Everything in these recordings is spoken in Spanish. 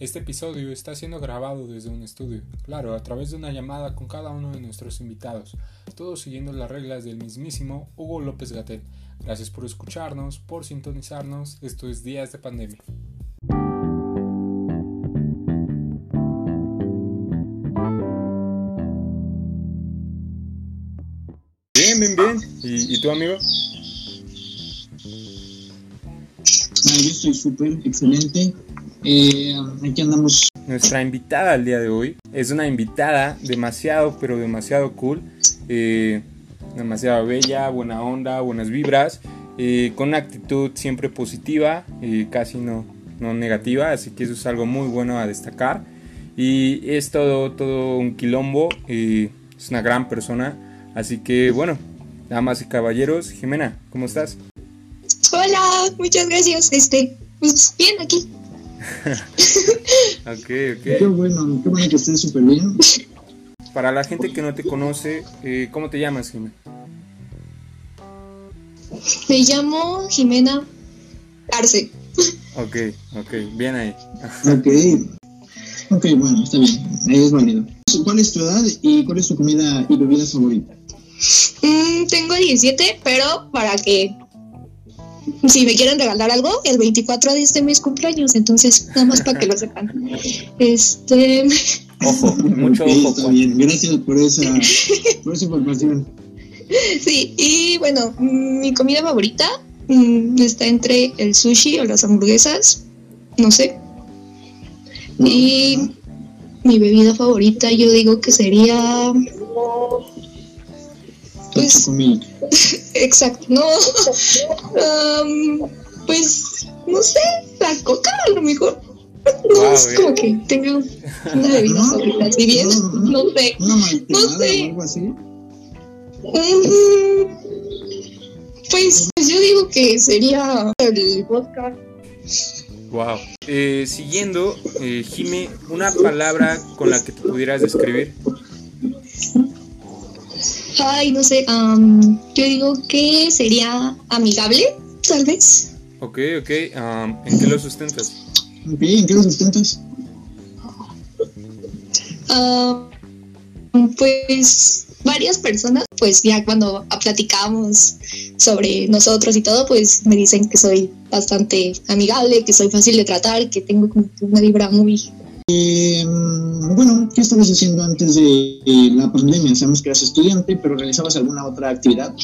Este episodio está siendo grabado desde un estudio, claro, a través de una llamada con cada uno de nuestros invitados, todos siguiendo las reglas del mismísimo Hugo López Gatel. Gracias por escucharnos, por sintonizarnos, esto es Días de Pandemia. Bien, bien, bien. ¿Y, y tú, amigo? Ah, yo estoy súper excelente. Eh, aquí andamos. Nuestra invitada al día de hoy es una invitada demasiado, pero demasiado cool. eh, demasiado bella, buena onda, buenas vibras. eh, con una actitud siempre positiva, eh, casi no, no negativa. Así que eso es algo muy bueno a destacar. Y es todo, todo un quilombo. eh, es una gran persona. Así que bueno, damas y caballeros, Jimena, ¿cómo estás? Hola, muchas gracias. Este, pues bien aquí. Ok, Qué ok. bueno, qué bueno que estés súper bien. Para la gente que no te conoce, eh, ¿cómo te llamas, Jimena? Me llamo Jimena Arce. Ok, ok, bien ahí. Ok. Ok, bueno, está bien. Es válido. ¿Cuál es tu edad y cuál es tu comida y bebida favorita? Mm, tengo 17, pero para que si me quieren regalar algo, el 24 de este mes cumpleaños, entonces nada más para que lo sepan. Este, Ojo, mucho Ok, ojo. está bien. Gracias por esa, por esa información. sí, y bueno, mm, mi comida favorita mm, está entre el sushi o las hamburguesas, no sé. Y mi bebida favorita yo digo que sería pues-. Exacto, no. Am, pues, no sé, la coca a lo mejor. No Wow, es eh. como que tenga una bebida No, favorita. Si bien, no, no. no sé. No sé. o algo así. Mm, Pues, pues yo digo que sería el vodka. Wow. Eh, siguiendo, eh, Jime, una palabra con la que te pudieras describir. Ay, no sé. am, yo digo que sería amigable, tal vez. Ok, ok. um, ¿En qué lo sustentas? Ok, ¿en qué lo sustentas? Ah, pues varias personas, pues ya cuando platicamos sobre nosotros y todo, pues me dicen que soy bastante amigable, que soy fácil de tratar, que tengo como una vibra muy... Eh, bueno, ¿qué estabas haciendo antes de la pandemia? Sabemos que eras estudiante, pero ¿realizabas alguna otra actividad?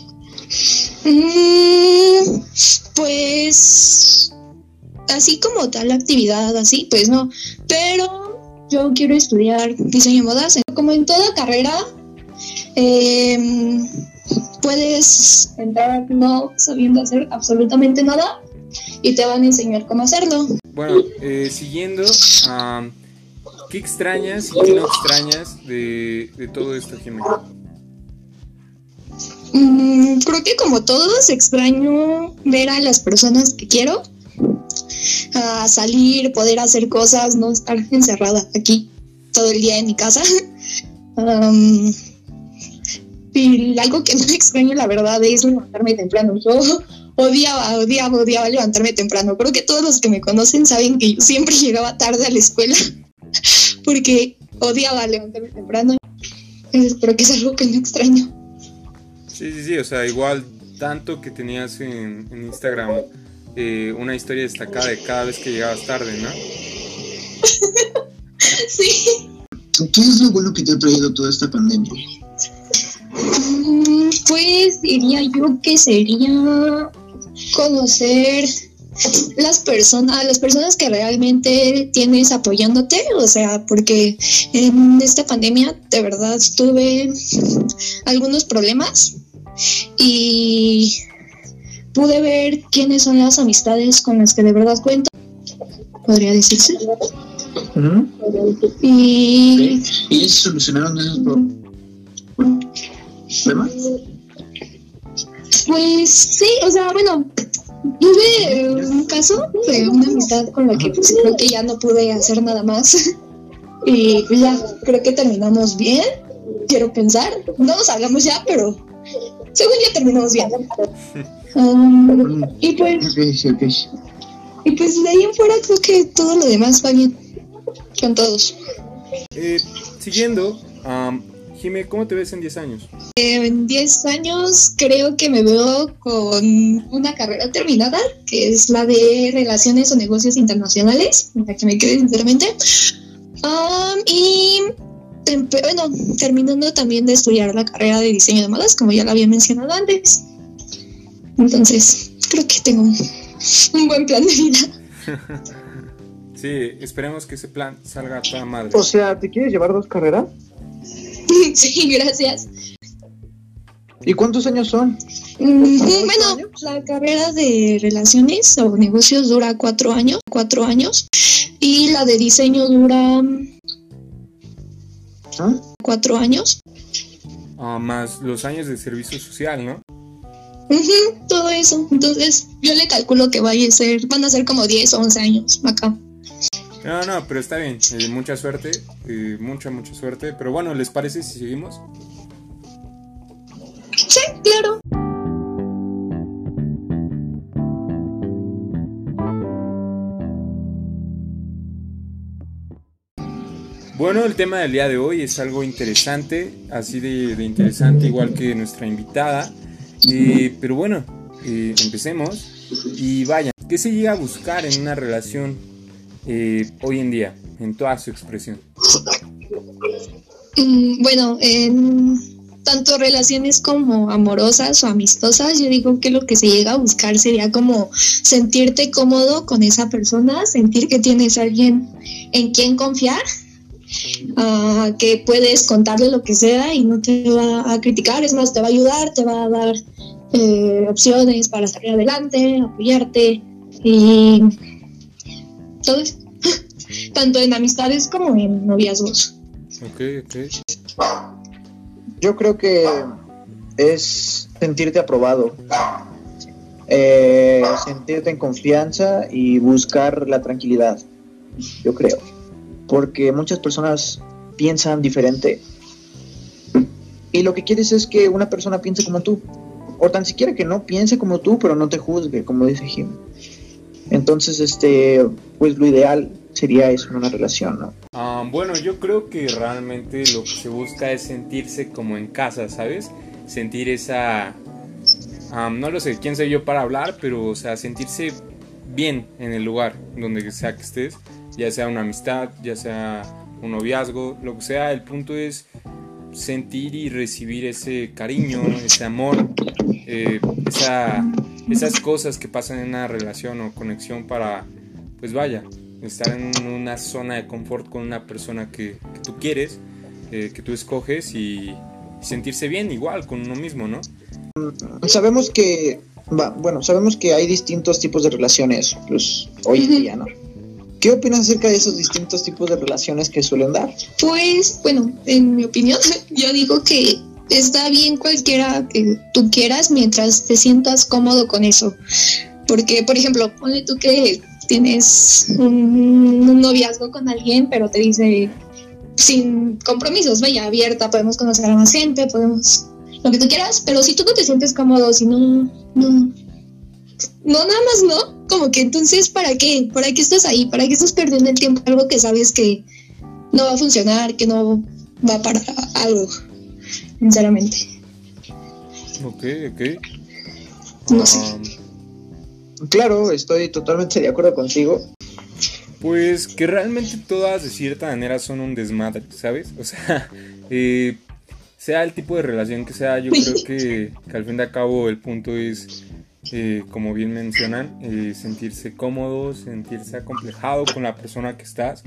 Mm, pues así como tal actividad, así, pues no, pero yo quiero estudiar diseño de modas, como en toda carrera. em, puedes entrar no sabiendo hacer absolutamente nada y te van a enseñar cómo hacerlo. Bueno, eh, siguiendo, um, ¿qué extrañas y qué no extrañas de, de todo esto, Jime? Mm, creo que como todos extraño ver a las personas que quiero, a salir, poder hacer cosas, no estar encerrada aquí todo el día en mi casa. Am, y algo que no extraño, la verdad, es levantarme temprano. Yo odiaba, odiaba, odiaba levantarme temprano. Creo que todos los que me conocen saben que yo siempre llegaba tarde a la escuela porque odiaba levantarme temprano. Entonces, creo que es algo que no extraño. Sí, sí, sí, o sea, igual tanto que tenías en, en Instagram eh, una historia destacada de cada vez que llegabas tarde, ¿no? Sí. ¿Qué es lo bueno que te ha traído toda esta pandemia? Mm, Pues diría yo que sería conocer las personas, las personas que realmente tienes apoyándote, o sea, porque en esta pandemia de verdad tuve algunos problemas y pude ver quiénes son las amistades con las que de verdad cuento, podría decirse. Y ¿Y solucionaron esos problemas? Pues sí, o sea, bueno, tuve eh, un caso de una amistad con la que pues, creo que ya no pude hacer nada más. Y pues ya, creo que terminamos bien, quiero pensar. No nos hablamos ya, pero según ya terminamos bien. Um, y pues, y pues de ahí en fuera creo que todo lo demás va bien. con todos. Eh, siguiendo, um, Jime, ¿cómo te ves en 10 años? En 10 años creo que me veo con una carrera terminada, que es la de Relaciones o Negocios Internacionales, la que me quedé sinceramente. Um, y bueno, terminando también de estudiar la carrera de diseño de modas, como ya lo había mencionado antes. Entonces, creo que tengo un buen plan de vida. sí, esperemos que ese plan salga a toda madre. O sea, ¿te quieres llevar dos carreras? sí, gracias. ¿Y cuántos años son? Mm, bueno, la carrera de relaciones o negocios dura cuatro años, cuatro años, y la de diseño dura ¿Ah? cuatro años. Ah, más los años de servicio social, ¿no? todo eso. Entonces, yo le calculo que vaya a ser, van a ser como 10 o 11 años acá. No, no, pero está bien. Eh, mucha suerte. Eh, mucha, mucha suerte. Pero bueno, ¿les parece si seguimos? Sí, claro. Bueno, el tema del día de hoy es algo interesante, así de, interesante igual que nuestra invitada. Eh, pero bueno, eh, empecemos. Y vaya, ¿qué se llega a buscar en una relación eh, hoy en día, en toda su expresión? Mm, bueno, en tanto relaciones como amorosas o amistosas, yo digo que lo que se llega a buscar sería como sentirte cómodo con esa persona, sentir que tienes alguien en quien confiar Ah, que puedes contarle lo que sea y no te va a criticar, es más, te va a ayudar, te va a dar eh, opciones para salir adelante, apoyarte y todo eso. Tanto en amistades como en noviazgos. Ok, ok. Yo creo que es sentirte aprobado, eh, sentirte en confianza y buscar la tranquilidad, yo creo porque muchas personas piensan diferente. Y lo que quieres es que una persona piense como tú, o tan siquiera que no piense como tú, pero no te juzgue, como dice Jim. Entonces, este, pues lo ideal sería eso en una relación, ¿no? Ah, bueno, yo creo que realmente lo que se busca es sentirse como en casa, ¿sabes? Sentir esa... no lo sé, quién soy yo para hablar, pero, o sea, sentirse bien en el lugar donde sea que estés ya sea una amistad, ya sea un noviazgo, lo que sea, el punto es sentir y recibir ese cariño, ese amor, eh, esas cosas que pasan en una relación o conexión para, pues vaya, estar en una zona de confort con una persona que, tú quieres, eh, que tú escoges y sentirse bien igual con uno mismo, ¿no? Sabemos que, bueno, sabemos que hay distintos tipos de relaciones, pues hoy en día, ¿no? ¿Qué opinas acerca de esos distintos tipos de relaciones que suelen dar? Pues, bueno, en mi opinión, yo digo que está bien cualquiera que tú quieras mientras te sientas cómodo con eso. Porque, por ejemplo, ponle tú que tienes un, noviazgo con alguien, pero te dice sin compromisos, vaya, abierta, podemos conocer a más gente, podemos lo que tú quieras, pero si tú no te sientes cómodo, si no, no, no, nada más no, como que entonces, ¿para qué? ¿Para qué estás ahí? ¿Para qué estás perdiendo el tiempo? Algo que sabes que no va a funcionar, que no va para algo, sinceramente. Ok, ok. No sé. Claro, estoy totalmente de acuerdo contigo. Pues que realmente todas de cierta manera son un desmadre, ¿sabes? O sea, eh, sea el tipo de relación que sea, yo creo que, que al fin de cabo el punto es eh, como bien mencionan, eh, sentirse cómodo, sentirse acomplejado con la persona que estás.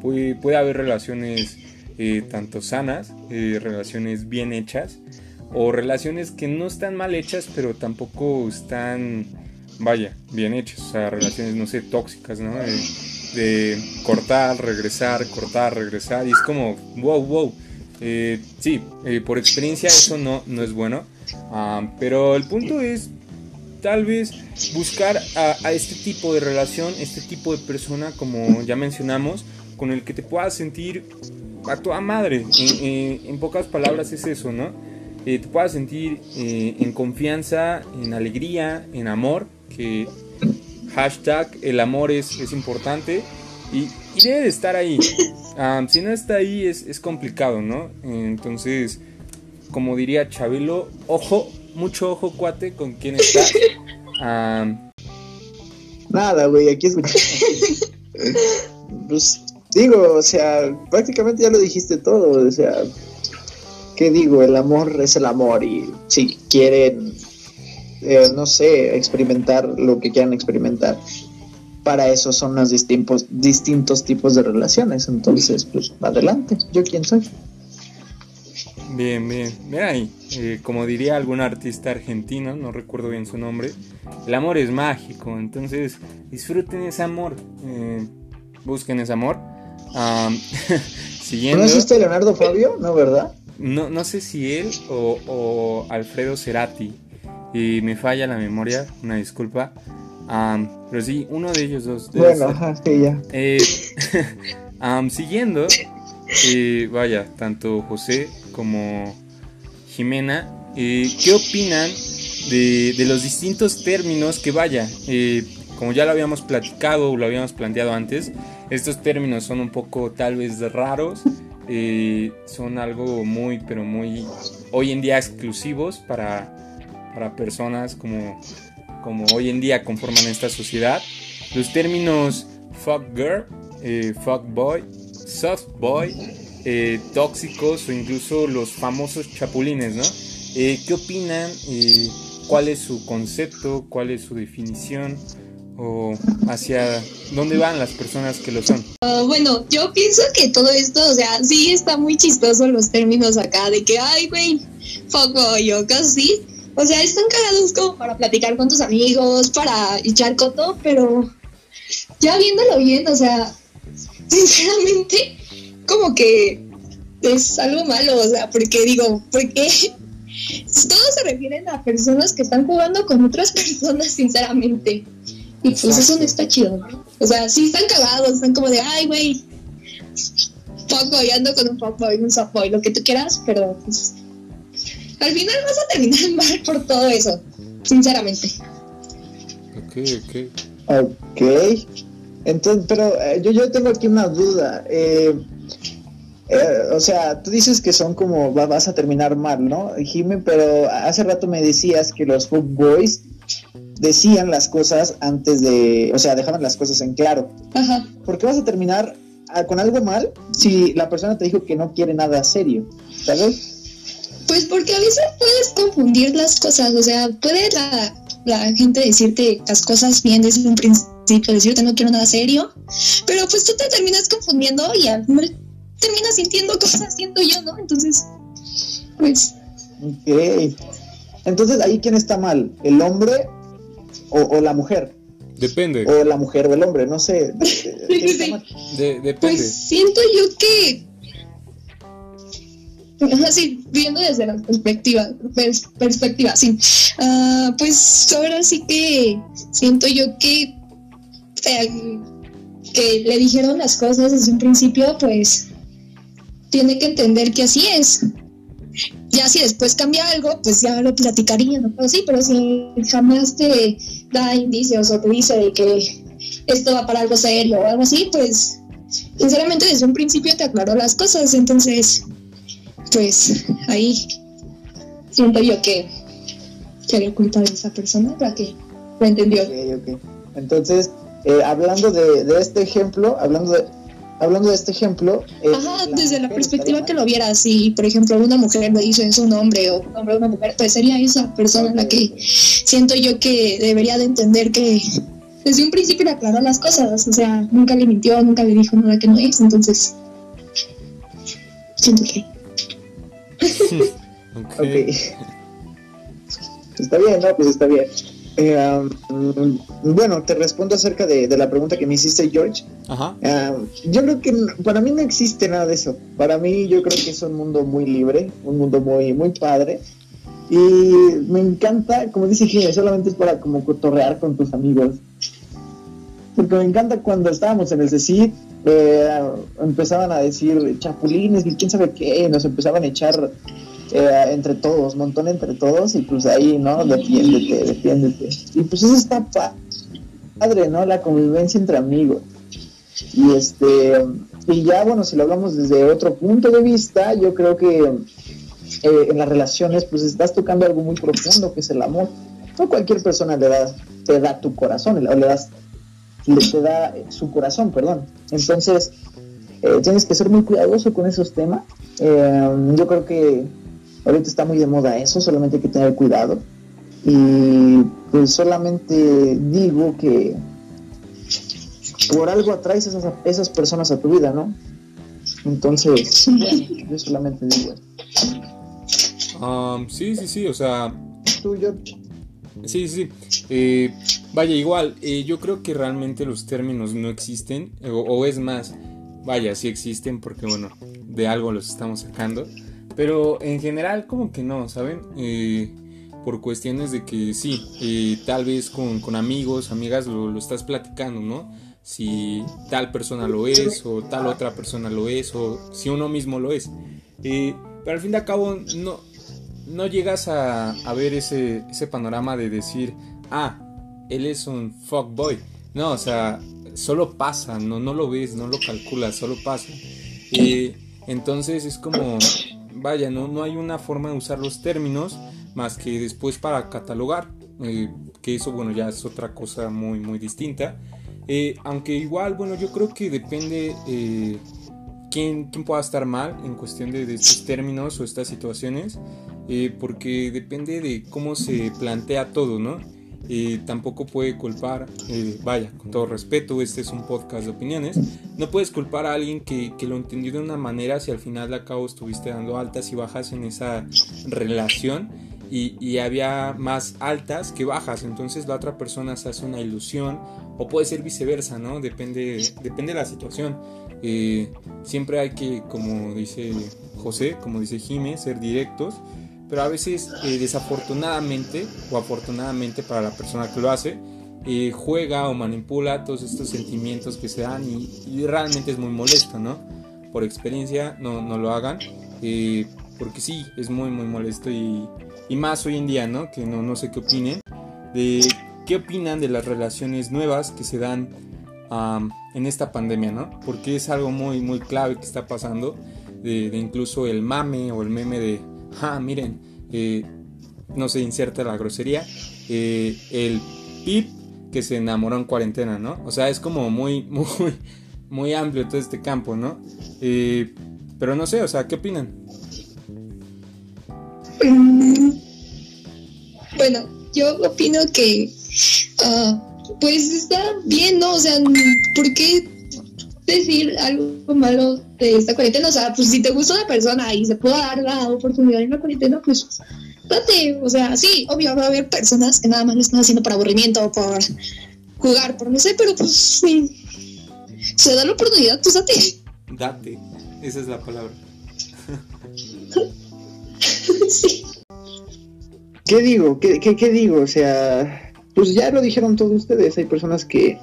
Puede, puede haber relaciones eh, tanto sanas, relaciones bien hechas, o relaciones que no están mal hechas, pero tampoco están, vaya, bien hechas. O sea, relaciones, no sé, tóxicas, ¿no? De, cortar, regresar, cortar, regresar. Y es como, wow, wow. sí, por experiencia eso no, no es bueno. Ah, pero el punto es tal vez buscar a, este tipo de relación, este tipo de persona, como ya mencionamos, con el que te puedas sentir a toda madre. En, pocas palabras es eso, ¿no? Eh, te puedas sentir eh, en confianza, en alegría, en amor, que hashtag el amor es, es importante Y, debe de estar ahí. si no está ahí es, es complicado, ¿no? Entonces, como diría Chabelo, ojo, mucho ojo, cuate, con quién estás. Nada, güey, aquí es... pues digo, o sea, prácticamente ya lo dijiste todo, o sea, ¿qué digo? El amor es el amor y si quieren, eh, no sé, experimentar lo que quieran experimentar, para eso son los distintos, tipos de relaciones, entonces, pues adelante, yo quién soy. Bien, bien. Mira ahí, eh, como diría algún artista argentino, no recuerdo bien su nombre, el amor es mágico, entonces disfruten ese amor, eh, busquen ese amor. siguiendo, ¿No es este Leonardo Fabio? ¿No, verdad? No, no sé si él o, Alfredo Cerati, y me falla la memoria, una disculpa. pero sí, uno de ellos dos. Bueno, ajá, sí, ya. Eh, siguiendo, vaya, tanto José como Jimena, eh, ¿qué opinan de, los distintos términos que vaya? Eh, como ya lo habíamos platicado o lo habíamos planteado antes, estos términos son un poco tal vez raros, eh, son algo muy, pero muy hoy en día exclusivos para, para personas como, como hoy en día conforman esta sociedad. Los términos fuck girl, fuck boy, soft boy, eh, tóxicos o incluso los famosos chapulines, ¿no? Eh, ¿Qué opinan? Eh, ¿Cuál es su concepto? ¿Cuál es su definición? ¿O hacia dónde van las personas que lo son? Ah, bueno, yo pienso que todo esto, o sea, sí está muy chistoso los términos acá de que, ay, güey, poco yo casi. O sea, están cagados como para platicar con tus amigos, para echar coto, pero ya viéndolo bien, o sea, sinceramente, como que es algo malo, o sea, porque digo, porque todos se refieren a personas que están jugando con otras personas, sinceramente. Y pues eso no está chido, ¿no? O sea, sí están cagados, están como de, ay, güey, poco, y ando con un poco y un sapo y lo que tú quieras, pero pues al final vas a terminar mal por todo eso, sinceramente. Ok, ok. Ok. Entonces, pero eh, yo, yo tengo aquí una duda. Eh, eh, o sea, tú dices que son como vas a terminar mal, ¿no, Jimmy? Pero hace rato me decías que los boys decían las cosas antes de, o sea, dejaban las cosas en claro. Ajá. ¿Por qué vas a terminar ah, con algo mal si la persona te dijo que no quiere nada serio? ¿Sabes? Pues porque a veces puedes confundir las cosas, o sea, puede la, la gente decirte las cosas bien desde un principio, decirte no quiero nada serio, pero pues tú te terminas confundiendo y al final termina sintiendo cosas siento yo, ¿no? Entonces, pues... Ok. Entonces, ¿ahí quién está mal? ¿El hombre o, la mujer? Depende. O la mujer o el hombre, no sé. depende. Pues siento yo que... Así, viendo desde la perspectiva, perspectiva, sí. Ah, pues ahora sí que siento yo que eh, que le dijeron las cosas desde un principio, pues tiene que entender que así es. Ya si después cambia algo, pues ya lo platicaría, ¿no? Pero sí, pero si jamás te da indicios o te dice de que esto va para algo serio o algo así, pues sinceramente desde un principio te aclaró las cosas, entonces pues ahí siento yo que que culpa de esa persona para que lo entendió. Entonces, eh, hablando de, de, este ejemplo, hablando de, hablando de este ejemplo. Eh, Ajá, desde la perspectiva que lo vieras, si por ejemplo una mujer le dice es un hombre o un hombre a una mujer, pues sería esa persona la que siento yo que debería de entender que desde un principio le aclaró las cosas, o sea, nunca le mintió, nunca le dijo nada que no es, entonces siento que. okay. Está bien, no, pues está bien. Eh, um, bueno, te respondo acerca de, la pregunta que me hiciste, George. Um, yo creo que para mí no existe nada de eso. Para mí yo creo que es un mundo muy libre, un mundo muy, muy padre. Y me encanta, como dice Gine, solamente es para como cotorrear con tus amigos. Porque me encanta cuando estábamos en el CECID, eh, empezaban a decir chapulines y quién sabe qué, nos empezaban a echar eh, entre todos, montón entre todos, y pues ahí, ¿no? Defiéndete, defiéndete. Y pues eso está padre, ¿no? La convivencia entre amigos. Y este y ya bueno, si lo hablamos desde otro punto de vista, yo creo que eh, en las relaciones pues estás tocando algo muy profundo que es el amor. No cualquier persona le da, te da tu corazón, o le das le te da su corazón, perdón. Entonces, eh, tienes que ser muy cuidadoso con esos temas. Eh, yo creo que ahorita está muy de moda eso, solamente hay que tener cuidado. Y pues solamente digo que por algo atraes a esas, esas personas a tu vida, ¿no? Entonces, yo solamente digo eso. Um, sí, sí, sí, o sea... Tú, yo... Sí, sí. Eh, vaya, igual, eh, yo creo que realmente los términos no existen, o, o, es más, vaya, sí existen porque, bueno, de algo los estamos sacando, pero en general como que no, ¿saben? Eh, por cuestiones de que sí, eh, tal vez con, con, amigos, amigas lo, lo, estás platicando, ¿no? Si tal persona lo es o tal otra persona lo es o si uno mismo lo es. Eh, pero al fin de cabo no, no llegas a, a ver ese, ese panorama de decir, ah, él es un fuckboy. No, o sea, solo pasa, no, no lo ves, no lo calculas, solo pasa. Eh, entonces es como, vaya, no, no hay una forma de usar los términos más que después para catalogar, eh, que eso, bueno, ya es otra cosa muy, muy distinta. Eh, aunque igual, bueno, yo creo que depende eh, quién, quién, pueda estar mal en cuestión de, de estos términos o estas situaciones, eh, porque depende de cómo se plantea todo, ¿no? Eh, tampoco puede culpar, eh, vaya, con todo respeto, este es un podcast de opiniones, no puedes culpar a alguien que, que, lo entendió de una manera si al final de cabo estuviste dando altas y bajas en esa relación y, y, había más altas que bajas, entonces la otra persona se hace una ilusión o puede ser viceversa, ¿no? Depende, depende de la situación. Eh, siempre hay que, como dice José, como dice Jimé, ser directos pero a veces eh, desafortunadamente o afortunadamente para la persona que lo hace, eh, juega o manipula todos estos sentimientos que se dan y, realmente es muy molesto, ¿no? Por experiencia no, no lo hagan, eh, porque sí, es muy muy molesto y, más hoy en día, ¿no? Que no, no sé qué opinen, de qué opinan de las relaciones nuevas que se dan um, en esta pandemia, ¿no? Porque es algo muy muy clave que está pasando, de incluso el mame o el meme de ah, miren, eh, no se inserta la grosería, eh, el pip que se enamoró en cuarentena, ¿no? O sea, es como muy, muy, muy amplio todo este campo, ¿no? Eh, pero no sé, o sea, ¿qué opinan? Bueno, yo opino que, uh, pues está bien, ¿no? O sea, ¿por qué decir algo malo de esta cuarentena. O sea, pues si te gusta una persona y se puede dar la oportunidad en la cuarentena, pues date. O sea, sí, obvio va a haber personas que nada más lo están haciendo por aburrimiento o por jugar, por no sé, pero pues sí. Se da la oportunidad, pues date. Date, esa es la palabra. sí. ¿Qué digo? ¿Qué, ¿Qué, qué, digo? O sea, pues ya lo dijeron todos ustedes. Hay personas que,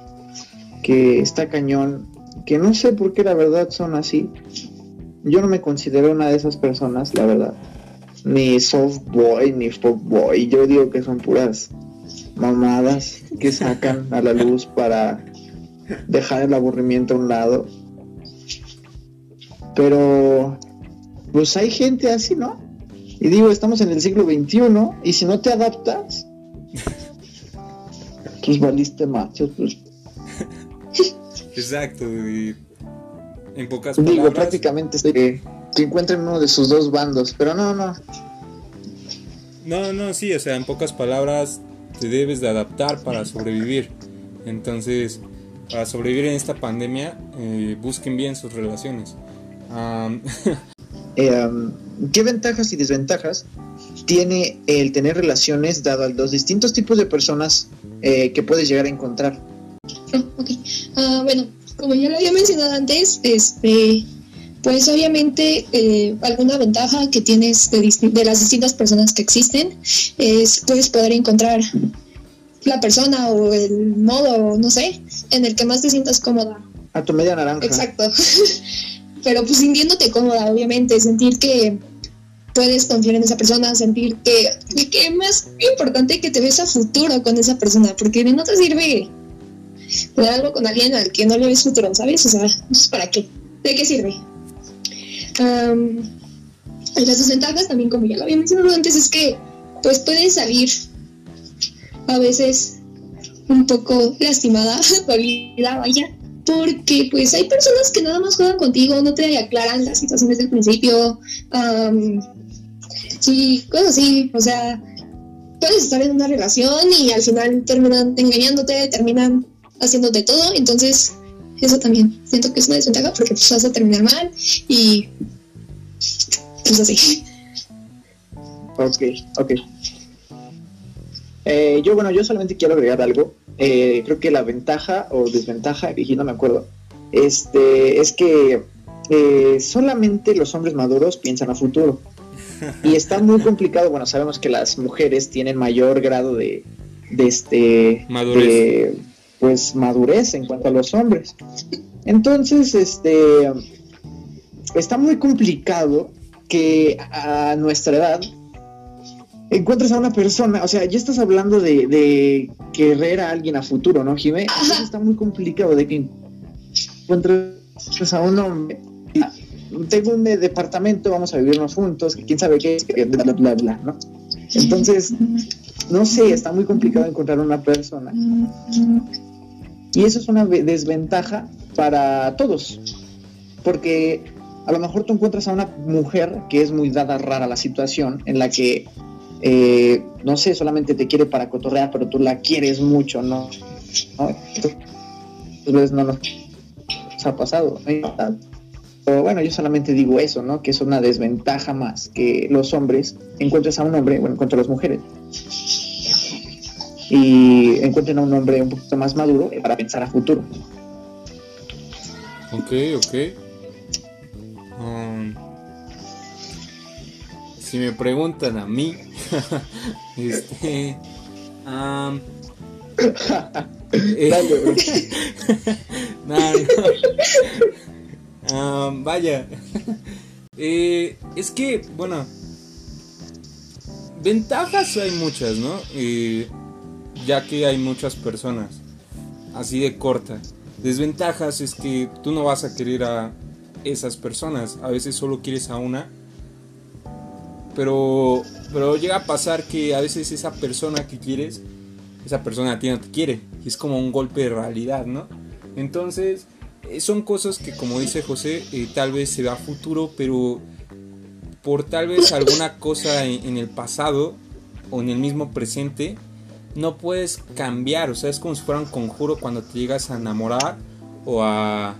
que está cañón que no sé por qué la verdad son así. Yo no me considero una de esas personas, la verdad. Ni soft boy, ni folk boy. Yo digo que son puras mamadas que sacan a la luz para dejar el aburrimiento a un lado. Pero, pues hay gente así, ¿no? Y digo, estamos en el siglo XXI y si no te adaptas, pues valiste machos, pues Exacto, y en pocas Digo, palabras. prácticamente que, que encuentren uno de sus dos bandos, pero no, no. No, no, sí, o sea, en pocas palabras te debes de adaptar para sobrevivir. Entonces, para sobrevivir en esta pandemia, eh, busquen bien sus relaciones. Um... eh, um, ¿Qué ventajas y desventajas tiene el tener relaciones dado a los distintos tipos de personas eh, que puedes llegar a encontrar? Oh, ok. Uh, bueno, como ya lo había mencionado antes, este, pues obviamente eh, alguna ventaja que tienes de, de, las distintas personas que existen es puedes poder encontrar la persona o el modo, no sé, en el que más te sientas cómoda. A tu media naranja. Exacto. Pero pues sintiéndote cómoda, obviamente, sentir que puedes confiar en esa persona, sentir que, que más importante que te ves a futuro con esa persona, porque no te sirve algo con alguien al que no le ves futuro, ¿sabes? O sea, ¿para qué? ¿De qué sirve? Um, las desventajas también, como ya lo había mencionado antes, es que pues puedes salir a veces un poco lastimada, dolida, vaya, porque pues hay personas que nada más juegan contigo, no te aclaran las situaciones del principio, sí, cosas así, o sea, puedes estar en una relación y al final terminan engañándote, terminan haciéndote todo, entonces eso también siento que es una desventaja porque pues, vas a terminar mal y pues así. Ok, ok. Eh, yo, bueno, yo solamente quiero agregar algo. Eh, creo que la ventaja o desventaja, y no me acuerdo, este, es que eh, solamente los hombres maduros piensan a futuro. Y está muy complicado. Bueno, sabemos que las mujeres tienen mayor grado de, de este, madurez. Pues madurez en cuanto a los hombres. Entonces, este, está muy complicado que a nuestra edad encuentras a una persona, o sea, ya estás hablando de, querer a alguien a futuro, ¿no, Jimé? está muy complicado de que encuentres a un hombre. Tengo un departamento, vamos a vivirnos juntos, que quién sabe qué, bla, bla, bla, bla, ¿no? Entonces, no sé, está muy complicado encontrar una persona. Y eso es una desventaja para todos, porque a lo mejor tú encuentras a una mujer que es muy dada rara la situación en la que eh, no sé, solamente te quiere para cotorrear, pero tú la quieres mucho, ¿no? ¿No? Entonces no nos ha pasado. Pero bueno, yo solamente digo eso, ¿no? Que es una desventaja más que los hombres encuentres a un hombre, bueno, encuentro a las mujeres, y encuentren a un hombre un poquito más maduro para pensar a futuro. Ok, ok. Um, si me preguntan a mí, este. vaya. Eh, es que, bueno. Ventajas hay muchas, ¿no? Eh, ya que hay muchas personas. Así de corta. Desventajas es que tú no vas a querer a esas personas. A veces solo quieres a una pero, pero llega a pasar que a veces esa persona que quieres, esa persona a ti no te quiere. Y es como un golpe de realidad, ¿no? Entonces, eh, son cosas que como dice José, eh, tal vez se ve a futuro, pero por tal vez alguna cosa en, el pasado o en el mismo presente, no puedes cambiar. O sea, es como si fuera un conjuro cuando te llegas a enamorar o a,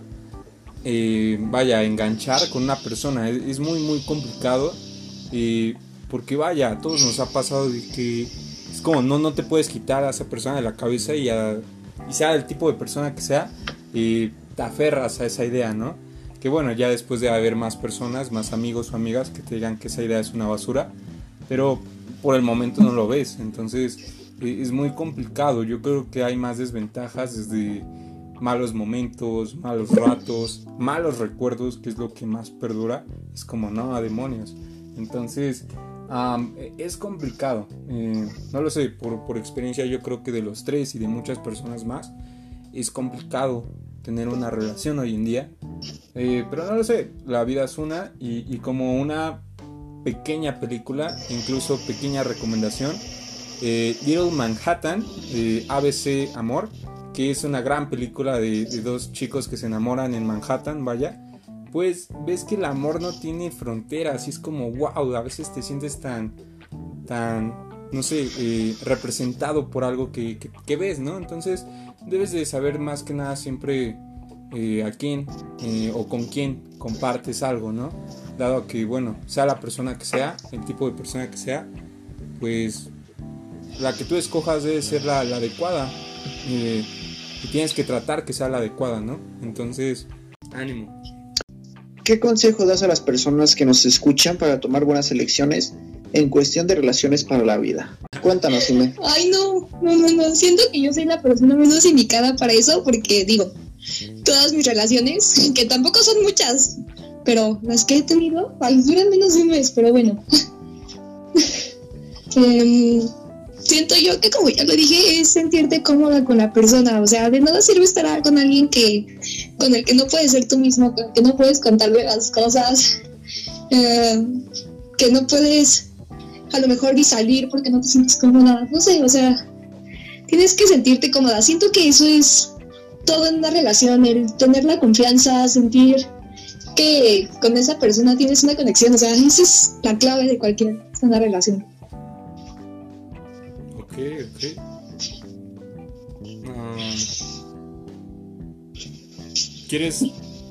eh, vaya, a enganchar con una persona. es muy, muy complicado porque vaya, a todos nos ha pasado de que es como no, no te puedes quitar a esa persona de la cabeza y, sea el tipo de persona que sea, y te aferras a esa idea, ¿no? Que bueno, ya después de haber más personas, más amigos o amigas que te digan que esa idea es una basura, pero por el momento no lo ves, entonces es muy complicado. Yo creo que hay más desventajas desde malos momentos, malos ratos, malos recuerdos, que es lo que más perdura. Es como, no, a demonios. Entonces, es complicado. Eh, no lo sé, por, experiencia yo creo que de los tres y de muchas personas más, es complicado tener una relación hoy en día. Eh, pero no lo sé, la vida es una y, como una pequeña película, incluso pequeña recomendación, eh, Little Manhattan, ABC Amor, que es una gran película de, dos chicos que se enamoran en Manhattan, vaya pues ves que el amor no tiene fronteras y es como, wow, a veces te sientes tan, tan, no sé, eh, representado por algo que, ves, ¿no? Entonces debes de saber más que nada siempre eh, a quién eh, o con quién compartes algo, ¿no? Dado que, bueno, sea la persona que sea, el tipo de persona que sea, pues la que tú escojas debe ser la, la adecuada. y tienes que tratar que sea la adecuada, ¿no? Entonces, ánimo. ¿Qué consejo das a las personas que nos escuchan para tomar buenas elecciones en cuestión de relaciones para la vida? Cuéntanos, Ime. Ay, no, no, no, no. Siento que yo soy la persona menos indicada para eso porque, digo, todas mis relaciones, que tampoco son muchas, pero las que he tenido, duran menos de un mes, pero bueno. Em, siento yo que como ya lo dije, es sentirte cómoda con la persona. O sea, de nada sirve estar con alguien que con el que no puedes ser tú mismo, con el que no puedes contarle las cosas, eh, que no puedes a lo mejor ni salir porque no te sientes cómoda. No sé, o sea, tienes que sentirte cómoda. Siento que eso es todo en una relación, el tener la confianza, sentir que con esa persona tienes una conexión. O sea, esa es la clave de cualquier una relación. Ah, ¿Quieres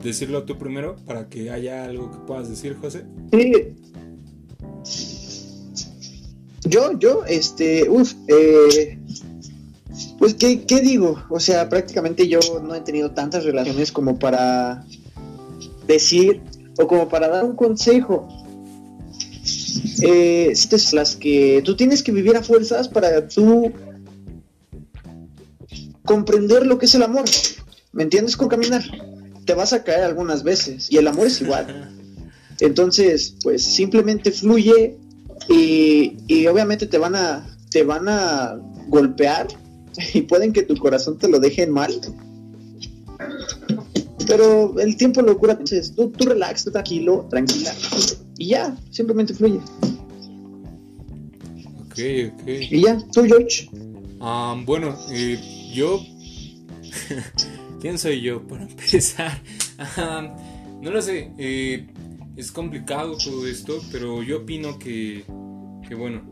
decirlo tú primero para que haya algo que puedas decir, José? Sí. Yo, yo, este, uff, eh, pues, ¿qué, ¿qué digo? O sea, prácticamente yo no he tenido tantas relaciones como para decir o como para dar un consejo. Eh, las que tú tienes que vivir a fuerzas para tú comprender lo que es el amor. ¿Me entiendes? Con caminar. Te vas a caer algunas veces y el amor es igual. Entonces, pues simplemente fluye y, y obviamente te van a te van a golpear y pueden que tu corazón te lo dejen mal. Pero el tiempo lo cura. Entonces, tú, tú relax, tú tranquilo, tranquila. Y ya, simplemente fluye. Ok, ok. Y ya, tú, George. Ah, bueno, eh, yo. ¿Quién soy yo para empezar? No lo sé. eh, es complicado todo esto, pero yo opino que, que bueno,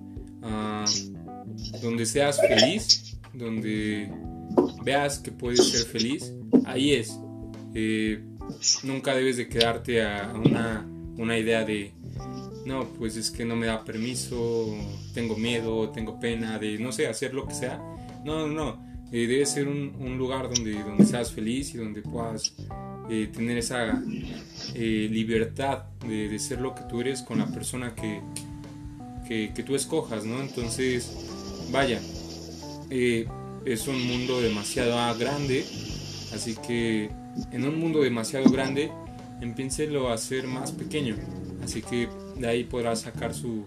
donde seas feliz, donde veas que puedes ser feliz, ahí es. Eh, nunca debes de quedarte a una, una idea de, no, pues es que no me da permiso, tengo miedo, tengo pena de, no sé, hacer lo que sea. No, no, no. Eh, debe ser un, lugar donde, donde seas feliz y donde puedas eh, tener esa eh, libertad de, de ser lo que tú eres con la persona que, que, que tú escojas, ¿no? Entonces, vaya, es un mundo demasiado grande, así que en un mundo demasiado grande, empiéncelo a hacer más pequeño, así que de ahí podrá sacar su,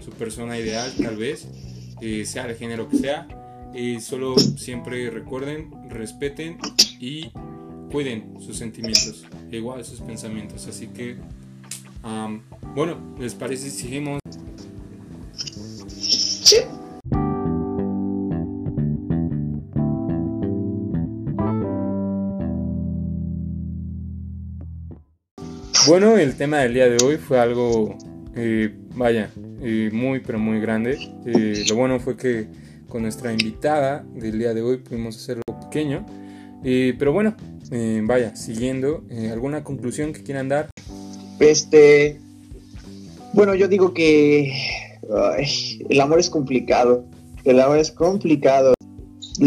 su persona ideal, tal vez, eh, sea de género que sea, eh, solo siempre recuerden, respeten y cuiden sus sentimientos, e igual sus pensamientos, así que, bueno, ¿les parece si seguimos? Bueno, el tema del día de hoy fue algo, eh, vaya, eh, muy pero muy grande. Eh, lo bueno fue que con nuestra invitada del día de hoy pudimos hacerlo pequeño. Eh, pero bueno, vaya, siguiendo, ¿alguna conclusión que quieran dar? Este. Bueno, yo digo que. el amor es complicado. El amor es complicado.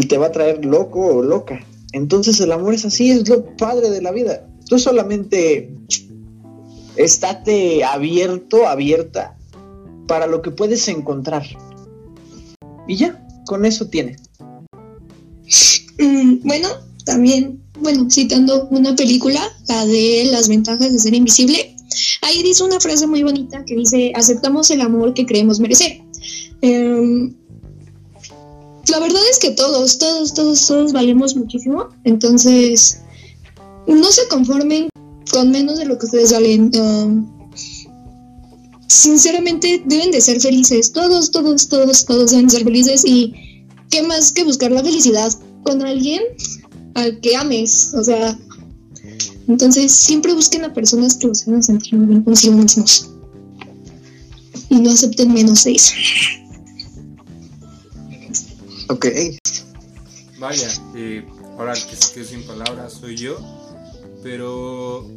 Te va a traer loco o loca. Entonces el amor es así, es lo padre de la vida. Tú solamente estate abierto, abierta para lo que puedes encontrar. Y ya, con eso tiene. Mm, bueno, también, bueno, citando una película, la de Las ventajas de ser invisible, ahí dice una frase muy bonita que dice, aceptamos el amor que creemos merecer. Em, la verdad es que todos, todos, todos, todos valemos muchísimo, entonces no se conformen con menos de lo que ustedes valen. em, sinceramente deben de ser felices, todos, todos, todos, todos deben ser felices y qué más que buscar la felicidad con alguien al que ames, o sea, entonces siempre busquen a personas que los hagan sentir muy bien consigo mismos y no acepten menos de eso. Ok. Vaya, eh, ahora que se quedó sin palabras soy yo, pero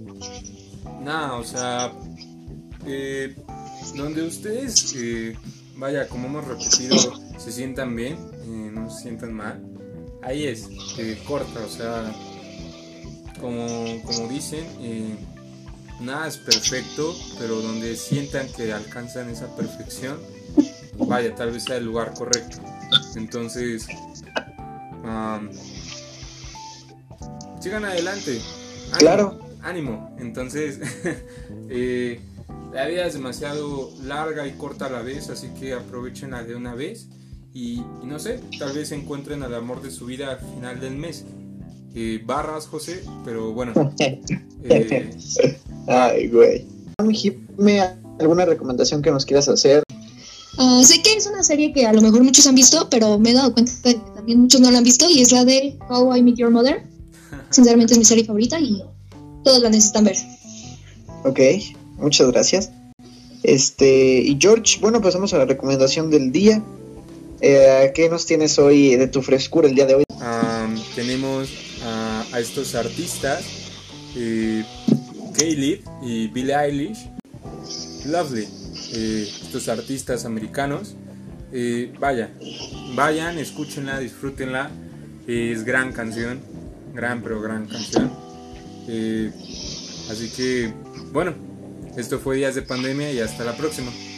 nada, o sea, eh, donde ustedes, eh, vaya, como hemos repetido, se sientan bien, eh, no se sientan mal, ahí es, corta, o sea, como, como dicen, nada es perfecto, pero donde sientan que alcanzan esa perfección, vaya, tal vez sea el lugar correcto. Entonces, am, sigan adelante. Ánimo, Claro. Ánimo. Entonces, eh, la vida es demasiado larga y corta a la vez, así que aprovechenla de una vez y, y no sé, tal vez encuentren al amor de su vida al final del mes. Eh, barras, José, pero bueno. eh, Ay, güey. ¿alguna recomendación que nos quieras hacer? Ah, sé que es una serie que a lo mejor muchos han visto, pero me he dado cuenta de que también muchos no la han visto y es la de How I Met Your Mother. Sinceramente es mi serie favorita y todos la necesitan ver. Ok, muchas gracias. Este, y George, bueno, pasamos a la recomendación del día. Eh, ¿Qué nos tienes hoy de tu frescura el día de hoy? Am, tenemos a, a estos artistas, eh, Kaylee y Billie Eilish, Lovely, eh, estos artistas americanos. Eh, vaya, vayan, escúchenla, disfrútenla, es gran canción, gran pero gran canción. Eh, así que, bueno, esto fue Días de Pandemia y hasta la próxima.